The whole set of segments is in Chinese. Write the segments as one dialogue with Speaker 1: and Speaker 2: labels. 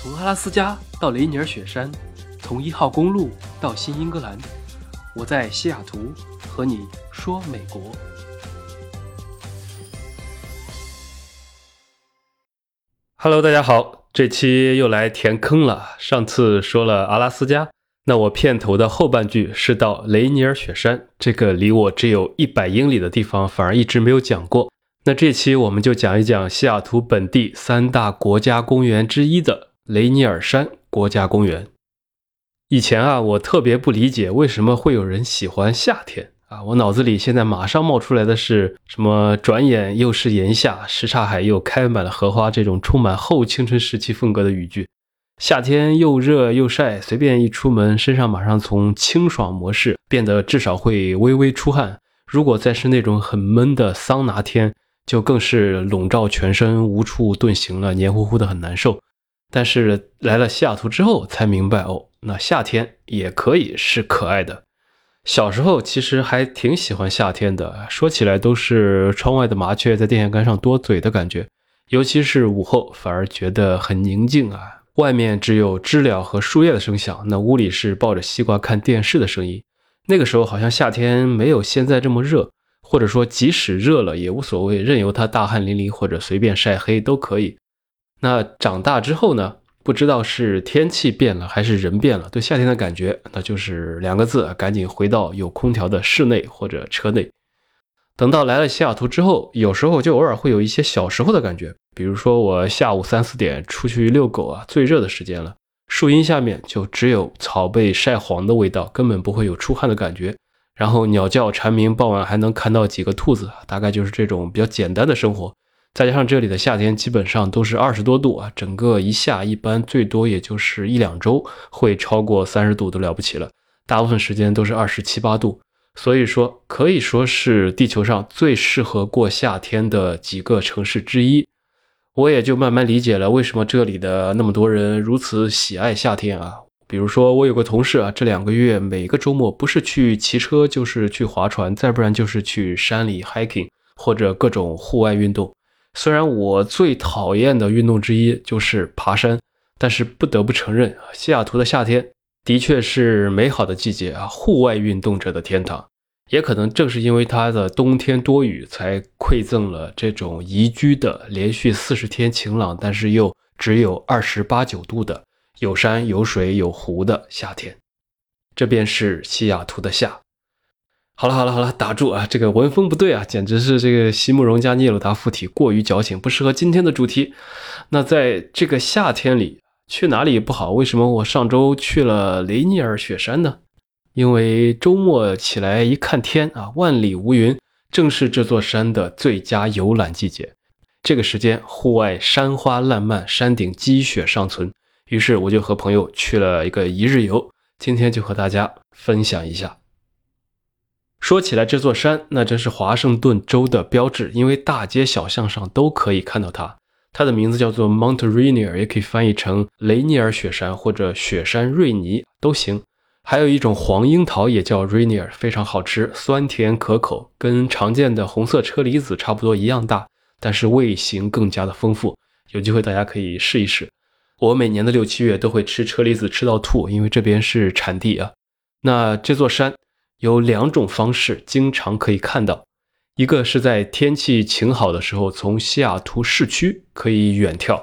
Speaker 1: 从阿拉斯加到雷尼尔雪山，从一号公路到新英格兰，我在西雅图和你说美国。Hello，大家好，这期又来填坑了。上次说了阿拉斯加，那我片头的后半句是到雷尼尔雪山，这个离我只有一百英里的地方，反而一直没有讲过。那这期我们就讲一讲西雅图本地三大国家公园之一的雷尼尔山国家公园。以前啊，我特别不理解为什么会有人喜欢夏天啊，我脑子里现在马上冒出来的是什么？转眼又是炎夏，什刹海又开满了荷花，这种充满后青春时期风格的语句。夏天又热又晒，随便一出门，身上马上从清爽模式变得至少会微微出汗。如果再是那种很闷的桑拿天，就更是笼罩全身，无处遁形了，黏糊糊的很难受。但是来了西雅图之后，才明白哦，那夏天也可以是可爱的。小时候其实还挺喜欢夏天的，说起来都是窗外的麻雀在电线杆上多嘴的感觉。尤其是午后，反而觉得很宁静啊，外面只有知了和树叶的声响，那屋里是抱着西瓜看电视的声音。那个时候好像夏天没有现在这么热。或者说，即使热了也无所谓，任由它大汗淋漓或者随便晒黑都可以。那长大之后呢？不知道是天气变了还是人变了，对夏天的感觉，那就是两个字：赶紧回到有空调的室内或者车内。等到来了西雅图之后，有时候就偶尔会有一些小时候的感觉，比如说我下午三四点出去遛狗啊，最热的时间了，树荫下面就只有草被晒黄的味道，根本不会有出汗的感觉。然后鸟叫蝉鸣，傍晚还能看到几个兔子，大概就是这种比较简单的生活。再加上这里的夏天基本上都是二十多度啊，整个一夏一般最多也就是一两周会超过三十度都了不起了，大部分时间都是二十七八度，所以说可以说是地球上最适合过夏天的几个城市之一。我也就慢慢理解了为什么这里的那么多人如此喜爱夏天啊。比如说，我有个同事啊，这两个月每个周末不是去骑车，就是去划船，再不然就是去山里 hiking 或者各种户外运动。虽然我最讨厌的运动之一就是爬山，但是不得不承认，西雅图的夏天的确是美好的季节啊，户外运动者的天堂。也可能正是因为它的冬天多雨，才馈赠了这种宜居的连续四十天晴朗，但是又只有二十八九度的。有山有水有湖的夏天，这便是西雅图的夏。好了好了好了，打住啊！这个文风不对啊，简直是这个席慕容加聂鲁达附体过于矫情，不适合今天的主题。那在这个夏天里去哪里不好？为什么我上周去了雷尼尔雪山呢？因为周末起来一看天啊，万里无云，正是这座山的最佳游览季节。这个时间，户外山花烂漫，山顶积雪尚存。于是我就和朋友去了一个一日游，今天就和大家分享一下。说起来，这座山那真是华盛顿州的标志，因为大街小巷上都可以看到它。它的名字叫做 Mount Rainier，也可以翻译成雷尼尔雪山或者雪山瑞尼都行。还有一种黄樱桃也叫 Rainier，非常好吃，酸甜可口，跟常见的红色车厘子差不多一样大，但是味型更加的丰富。有机会大家可以试一试。我每年的六七月都会吃车厘子吃到吐，因为这边是产地啊。那这座山有两种方式经常可以看到，一个是在天气晴好的时候，从西雅图市区可以远眺，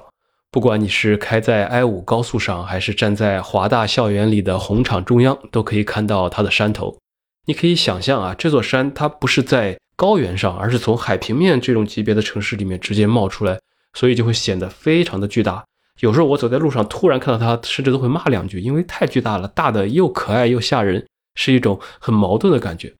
Speaker 1: 不管你是开在 I 五高速上，还是站在华大校园里的红场中央，都可以看到它的山头。你可以想象啊，这座山它不是在高原上，而是从海平面这种级别的城市里面直接冒出来，所以就会显得非常的巨大。有时候我走在路上，突然看到它，甚至都会骂两句，因为太巨大了，大的又可爱又吓人，是一种很矛盾的感觉。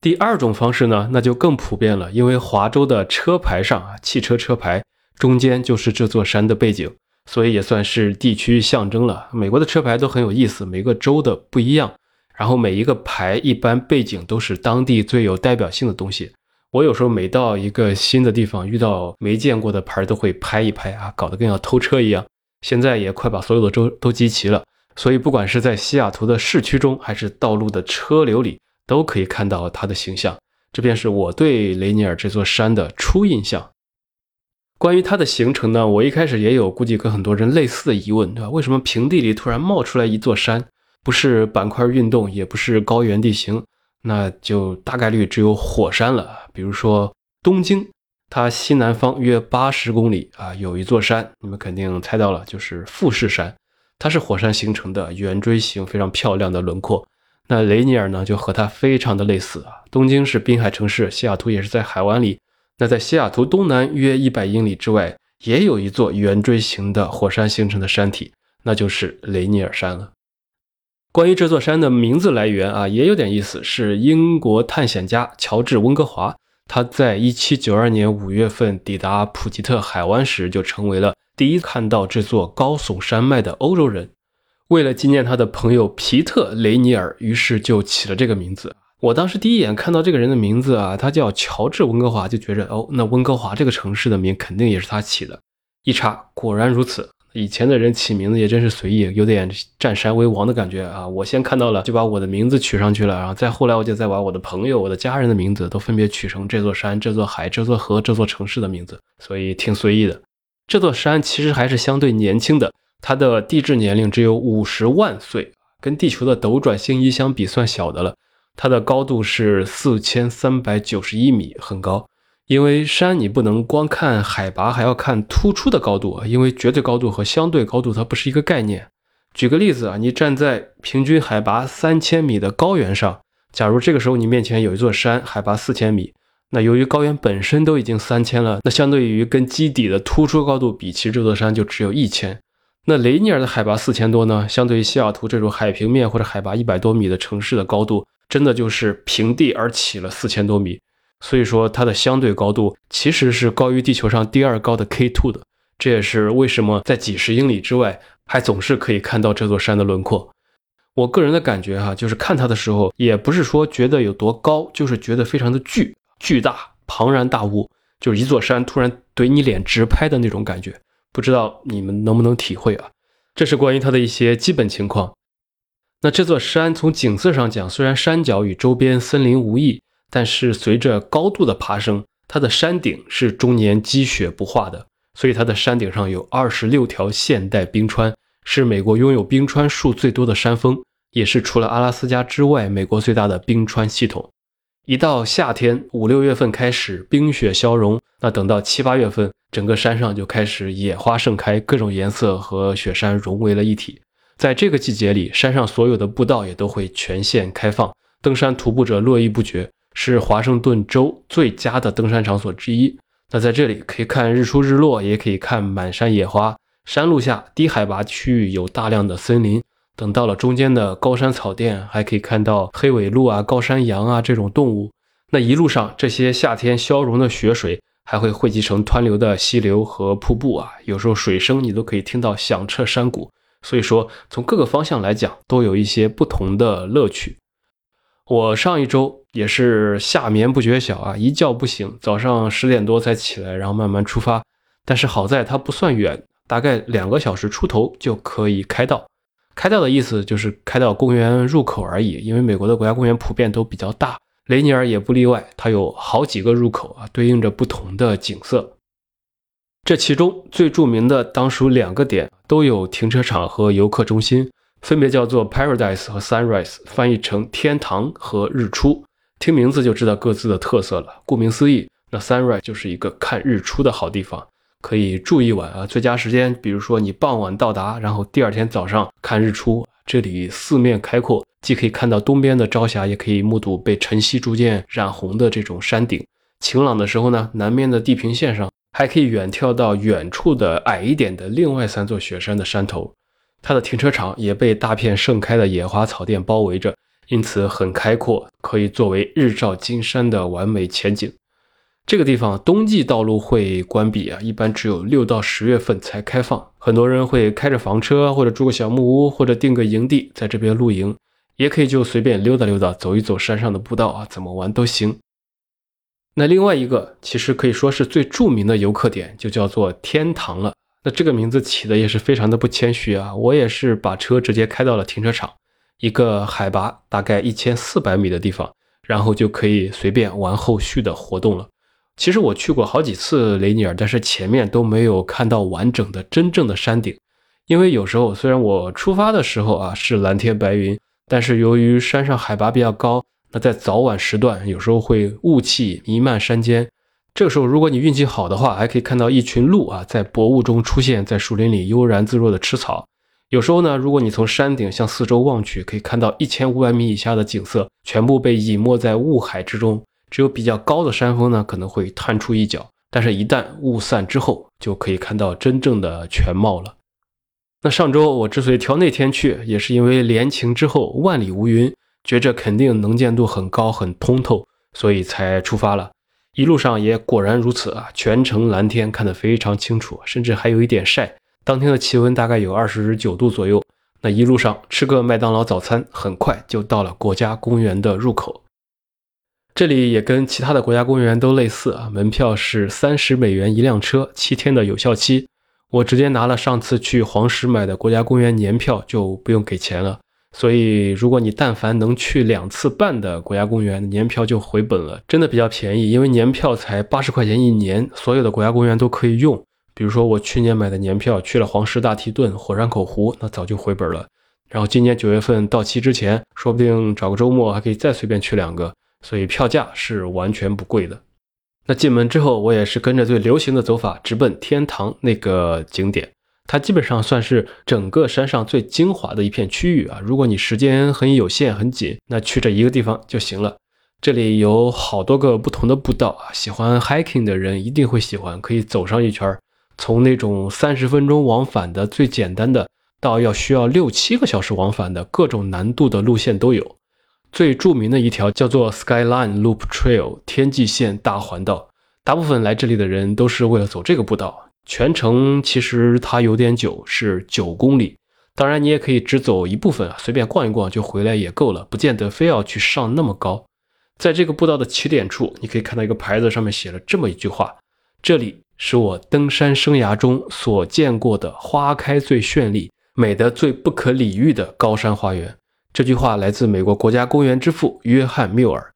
Speaker 1: 第二种方式呢，那就更普遍了，因为华州的车牌上啊，汽车车牌中间就是这座山的背景，所以也算是地区象征了。美国的车牌都很有意思，每个州的不一样，然后每一个牌一般背景都是当地最有代表性的东西。我有时候每到一个新的地方，遇到没见过的牌都会拍一拍啊，搞得跟要偷车一样。现在也快把所有的州都集齐了，所以不管是在西雅图的市区中，还是道路的车流里，都可以看到它的形象。这便是我对雷尼尔这座山的初印象。关于它的形成呢，我一开始也有估计跟很多人类似的疑问，对吧？为什么平地里突然冒出来一座山？不是板块运动，也不是高原地形，那就大概率只有火山了。比如说东京，它西南方约八十公里啊，有一座山，你们肯定猜到了，就是富士山，它是火山形成的，圆锥形，非常漂亮的轮廓。那雷尼尔呢，就和它非常的类似啊。东京是滨海城市，西雅图也是在海湾里。那在西雅图东南约一百英里之外，也有一座圆锥形的火山形成的山体，那就是雷尼尔山了。关于这座山的名字来源啊，也有点意思，是英国探险家乔治温哥华，他在一七九二年五月份抵达普吉特海湾时，就成为了第一看到这座高耸山脉的欧洲人。为了纪念他的朋友皮特雷尼尔，于是就起了这个名字。我当时第一眼看到这个人的名字啊，他叫乔治温哥华，就觉着哦，那温哥华这个城市的名肯定也是他起的。一查，果然如此。以前的人起名字也真是随意，有点占山为王的感觉啊。我先看到了，就把我的名字取上去了，然后再后来我就再把我的朋友、我的家人的名字都分别取成这座山、这座海、这座河、这座城市的名字，所以挺随意的。这座山其实还是相对年轻的，它的地质年龄只有五十万岁，跟地球的斗转星移相比算小的了。它的高度是四千三百九十一米，很高。因为山你不能光看海拔，还要看突出的高度啊。因为绝对高度和相对高度它不是一个概念。举个例子啊，你站在平均海拔三千米的高原上，假如这个时候你面前有一座山，海拔四千米，那由于高原本身都已经三千了，那相对于跟基底的突出高度比，其实这座山就只有一千。那雷尼尔的海拔四千多呢，相对于西雅图这种海平面或者海拔一百多米的城市的高度。真的就是平地而起了四千多米，所以说它的相对高度其实是高于地球上第二高的 K2 的。这也是为什么在几十英里之外还总是可以看到这座山的轮廓。我个人的感觉哈，就是看它的时候，也不是说觉得有多高，就是觉得非常的巨巨大、庞然大物，就是一座山突然怼你脸直拍的那种感觉。不知道你们能不能体会啊？这是关于它的一些基本情况。那这座山从景色上讲，虽然山脚与周边森林无异，但是随着高度的爬升，它的山顶是终年积雪不化的，所以它的山顶上有二十六条现代冰川，是美国拥有冰川数最多的山峰，也是除了阿拉斯加之外美国最大的冰川系统。一到夏天五六月份开始冰雪消融，那等到七八月份，整个山上就开始野花盛开，各种颜色和雪山融为了一体。在这个季节里，山上所有的步道也都会全线开放，登山徒步者络绎不绝，是华盛顿州最佳的登山场所之一。那在这里可以看日出日落，也可以看满山野花。山路下低海拔区域有大量的森林，等到了中间的高山草甸，还可以看到黑尾鹿啊、高山羊啊这种动物。那一路上，这些夏天消融的雪水还会汇集成湍流的溪流和瀑布啊，有时候水声你都可以听到响彻山谷。所以说，从各个方向来讲，都有一些不同的乐趣。我上一周也是夏眠不觉晓啊，一觉不醒，早上十点多才起来，然后慢慢出发。但是好在它不算远，大概两个小时出头就可以开到。开到的意思就是开到公园入口而已，因为美国的国家公园普遍都比较大，雷尼尔也不例外，它有好几个入口啊，对应着不同的景色。这其中最著名的当属两个点，都有停车场和游客中心，分别叫做 Paradise 和 Sunrise，翻译成天堂和日出。听名字就知道各自的特色了。顾名思义，那 Sunrise 就是一个看日出的好地方，可以住一晚啊。最佳时间，比如说你傍晚到达，然后第二天早上看日出。这里四面开阔，既可以看到东边的朝霞，也可以目睹被晨曦逐渐染红的这种山顶。晴朗的时候呢，南面的地平线上。还可以远眺到远处的矮一点的另外三座雪山的山头，它的停车场也被大片盛开的野花草甸包围着，因此很开阔，可以作为日照金山的完美前景。这个地方冬季道路会关闭啊，一般只有六到十月份才开放。很多人会开着房车，或者住个小木屋，或者订个营地在这边露营，也可以就随便溜达溜达，走一走山上的步道啊，怎么玩都行。那另外一个其实可以说是最著名的游客点，就叫做天堂了。那这个名字起的也是非常的不谦虚啊！我也是把车直接开到了停车场，一个海拔大概一千四百米的地方，然后就可以随便玩后续的活动了。其实我去过好几次雷尼尔，但是前面都没有看到完整的真正的山顶，因为有时候虽然我出发的时候啊是蓝天白云，但是由于山上海拔比较高，那在早晚时段有时候会雾气弥漫山间。这个时候如果你运气好的话，还可以看到一群鹿啊在薄雾中出现在树林里悠然自若的吃草。有时候呢，如果你从山顶向四周望去，可以看到一千五百米以下的景色全部被隐没在雾海之中。只有比较高的山峰呢，可能会探出一角，但是，一旦雾散之后，就可以看到真正的全貌了。那上周我之所以挑那天去，也是因为连晴之后万里无云，觉着肯定能见度很高、很通透，所以才出发了。一路上也果然如此啊，全程蓝天看得非常清楚，甚至还有一点晒。当天的气温大概有二十九度左右。那一路上吃个麦当劳早餐，很快就到了国家公园的入口。这里也跟其他的国家公园都类似啊，门票是三十美元一辆车，七天的有效期。我直接拿了上次去黄石买的国家公园年票，就不用给钱了。所以，如果你但凡能去两次半的国家公园，年票就回本了，真的比较便宜。因为年票才八十块钱一年，所有的国家公园都可以用。比如说我去年买的年票，去了黄石大提顿、火山口湖，那早就回本了。然后今年九月份到期之前，说不定找个周末还可以再随便去两个。所以票价是完全不贵的。那进门之后，我也是跟着最流行的走法，直奔天堂那个景点。它基本上算是整个山上最精华的一片区域啊。如果你时间很有限、很紧，那去这一个地方就行了。这里有好多个不同的步道啊，喜欢 hiking 的人一定会喜欢，可以走上一圈。从那种三十分钟往返的最简单的，到要需要六七个小时往返的各种难度的路线都有。最著名的一条叫做 Skyline Loop Trail 天际线大环道，大部分来这里的人都是为了走这个步道。全程其实它有点久，是九公里。当然，你也可以只走一部分啊，随便逛一逛就回来也够了，不见得非要去上那么高。在这个步道的起点处，你可以看到一个牌子，上面写了这么一句话：“这里是我登山生涯中所见过的花开最绚丽、美得最不可理喻的高山花园。”这句话来自美国国家公园之父约翰缪尔。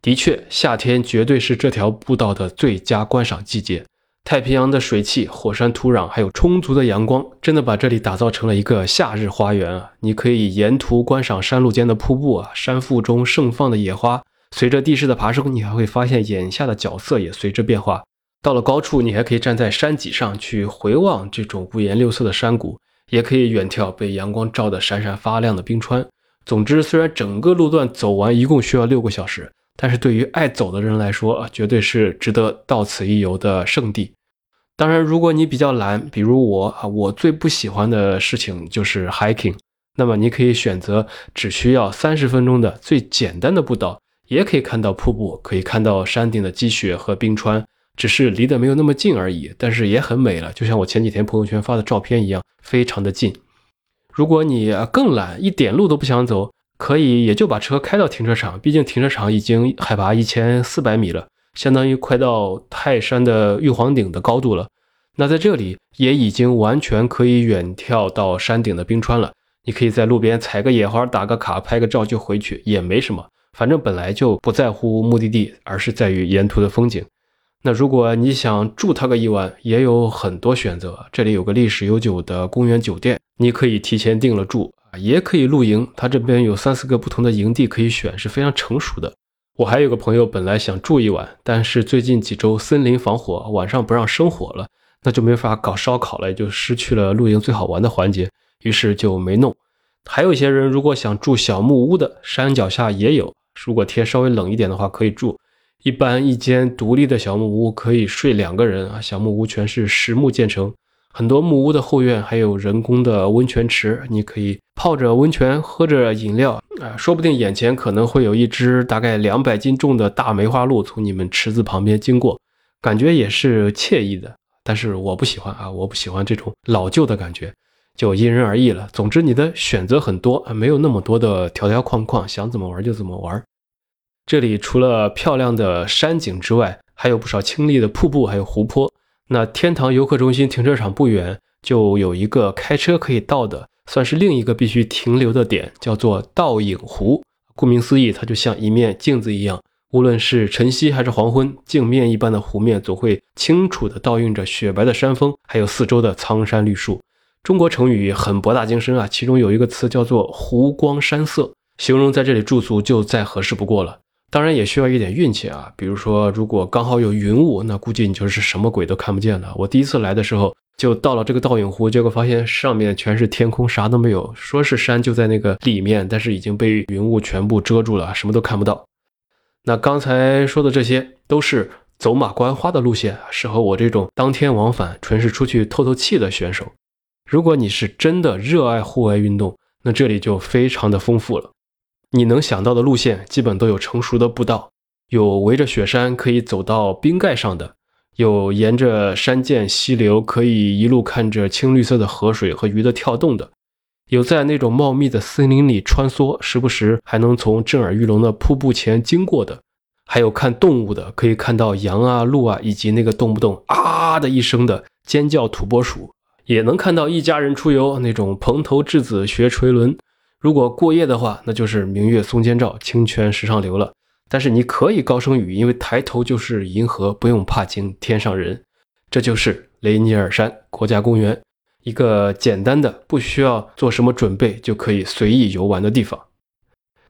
Speaker 1: 的确，夏天绝对是这条步道的最佳观赏季节。太平洋的水汽、火山土壤，还有充足的阳光，真的把这里打造成了一个夏日花园啊！你可以沿途观赏山路间的瀑布啊，山腹中盛放的野花。随着地势的爬升，你还会发现眼下的角色也随之变化。到了高处，你还可以站在山脊上去回望这种五颜六色的山谷，也可以远眺被阳光照得闪闪发亮的冰川。总之，虽然整个路段走完一共需要六个小时，但是对于爱走的人来说，绝对是值得到此一游的圣地。当然，如果你比较懒，比如我啊，我最不喜欢的事情就是 hiking，那么你可以选择只需要三十分钟的最简单的步道，也可以看到瀑布，可以看到山顶的积雪和冰川，只是离得没有那么近而已，但是也很美了，就像我前几天朋友圈发的照片一样，非常的近。如果你更懒，一点路都不想走，可以也就把车开到停车场。毕竟停车场已经海拔一千四百米了，相当于快到泰山的玉皇顶的高度了。那在这里也已经完全可以远眺到山顶的冰川了。你可以在路边采个野花，打个卡，拍个照就回去，也没什么。反正本来就不在乎目的地，而是在于沿途的风景。那如果你想住它个一晚，也有很多选择。这里有个历史悠久的公园酒店。你可以提前订了住啊，也可以露营。他这边有三四个不同的营地可以选，是非常成熟的。我还有个朋友本来想住一晚，但是最近几周森林防火，晚上不让生火了，那就没法搞烧烤了，也就失去了露营最好玩的环节，于是就没弄。还有一些人如果想住小木屋的，山脚下也有。如果天稍微冷一点的话，可以住。一般一间独立的小木屋可以睡两个人啊，小木屋全是实木建成。很多木屋的后院还有人工的温泉池，你可以泡着温泉，喝着饮料啊，说不定眼前可能会有一只大概两百斤重的大梅花鹿从你们池子旁边经过，感觉也是惬意的。但是我不喜欢啊，我不喜欢这种老旧的感觉，就因人而异了。总之，你的选择很多啊，没有那么多的条条框框，想怎么玩就怎么玩。这里除了漂亮的山景之外，还有不少清丽的瀑布，还有湖泊。那天堂游客中心停车场不远就有一个开车可以到的，算是另一个必须停留的点，叫做倒影湖。顾名思义，它就像一面镜子一样，无论是晨曦还是黄昏，镜面一般的湖面总会清楚地倒映着雪白的山峰，还有四周的苍山绿树。中国成语很博大精深啊，其中有一个词叫做“湖光山色”，形容在这里驻足就再合适不过了。当然也需要一点运气啊，比如说如果刚好有云雾，那估计你就是什么鬼都看不见了。我第一次来的时候就到了这个倒影湖，结果发现上面全是天空，啥都没有。说是山就在那个里面，但是已经被云雾全部遮住了，什么都看不到。那刚才说的这些都是走马观花的路线，适合我这种当天往返、纯是出去透透气的选手。如果你是真的热爱户外运动，那这里就非常的丰富了。你能想到的路线基本都有成熟的步道，有围着雪山可以走到冰盖上的，有沿着山涧溪流可以一路看着青绿色的河水和鱼的跳动的。有在那种茂密的森林里穿梭，时不时还能从震耳欲聋的瀑布前经过的，还有看动物的，可以看到羊啊、鹿啊，以及那个动不动啊的一声的尖叫土拨鼠，也能看到一家人出游那种蓬头稚子学垂纶。如果过夜的话，那就是明月松间照，清泉石上流了。但是你可以高声语，因为抬头就是银河，不用怕惊天上人。这就是雷尼尔山国家公园。一个简单的，不需要做什么准备就可以随意游玩的地方。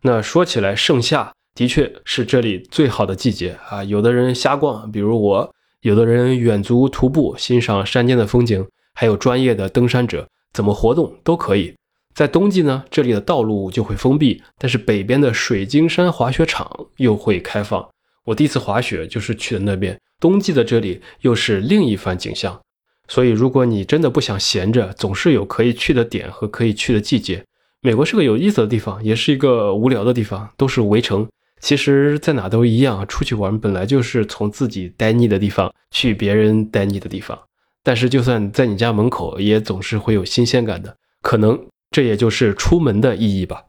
Speaker 1: 那说起来，盛夏的确是这里最好的季节啊！有的人瞎逛，比如我；有的人远足徒步，欣赏山间的风景；还有专业的登山者，怎么活动都可以。在冬季呢，这里的道路就会封闭，但是北边的水晶山滑雪场又会开放。我第一次滑雪就是去的那边，冬季的这里又是另一番景象。所以，如果你真的不想闲着，总是有可以去的点和可以去的季节。美国是个有意思的地方，也是一个无聊的地方，都是围城。其实，在哪都一样，出去玩本来就是从自己待腻的地方去别人待腻的地方。但是，就算在你家门口，也总是会有新鲜感的。可能这也就是出门的意义吧。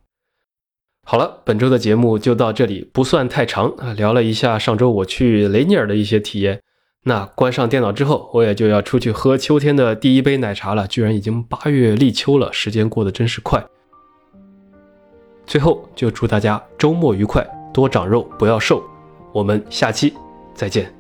Speaker 1: 好了，本周的节目就到这里，不算太长啊，聊了一下上周我去雷尼尔的一些体验。那关上电脑之后，我也就要出去喝秋天的第一杯奶茶了。居然已经八月立秋了，时间过得真是快。最后就祝大家周末愉快，多长肉，不要瘦。我们下期再见。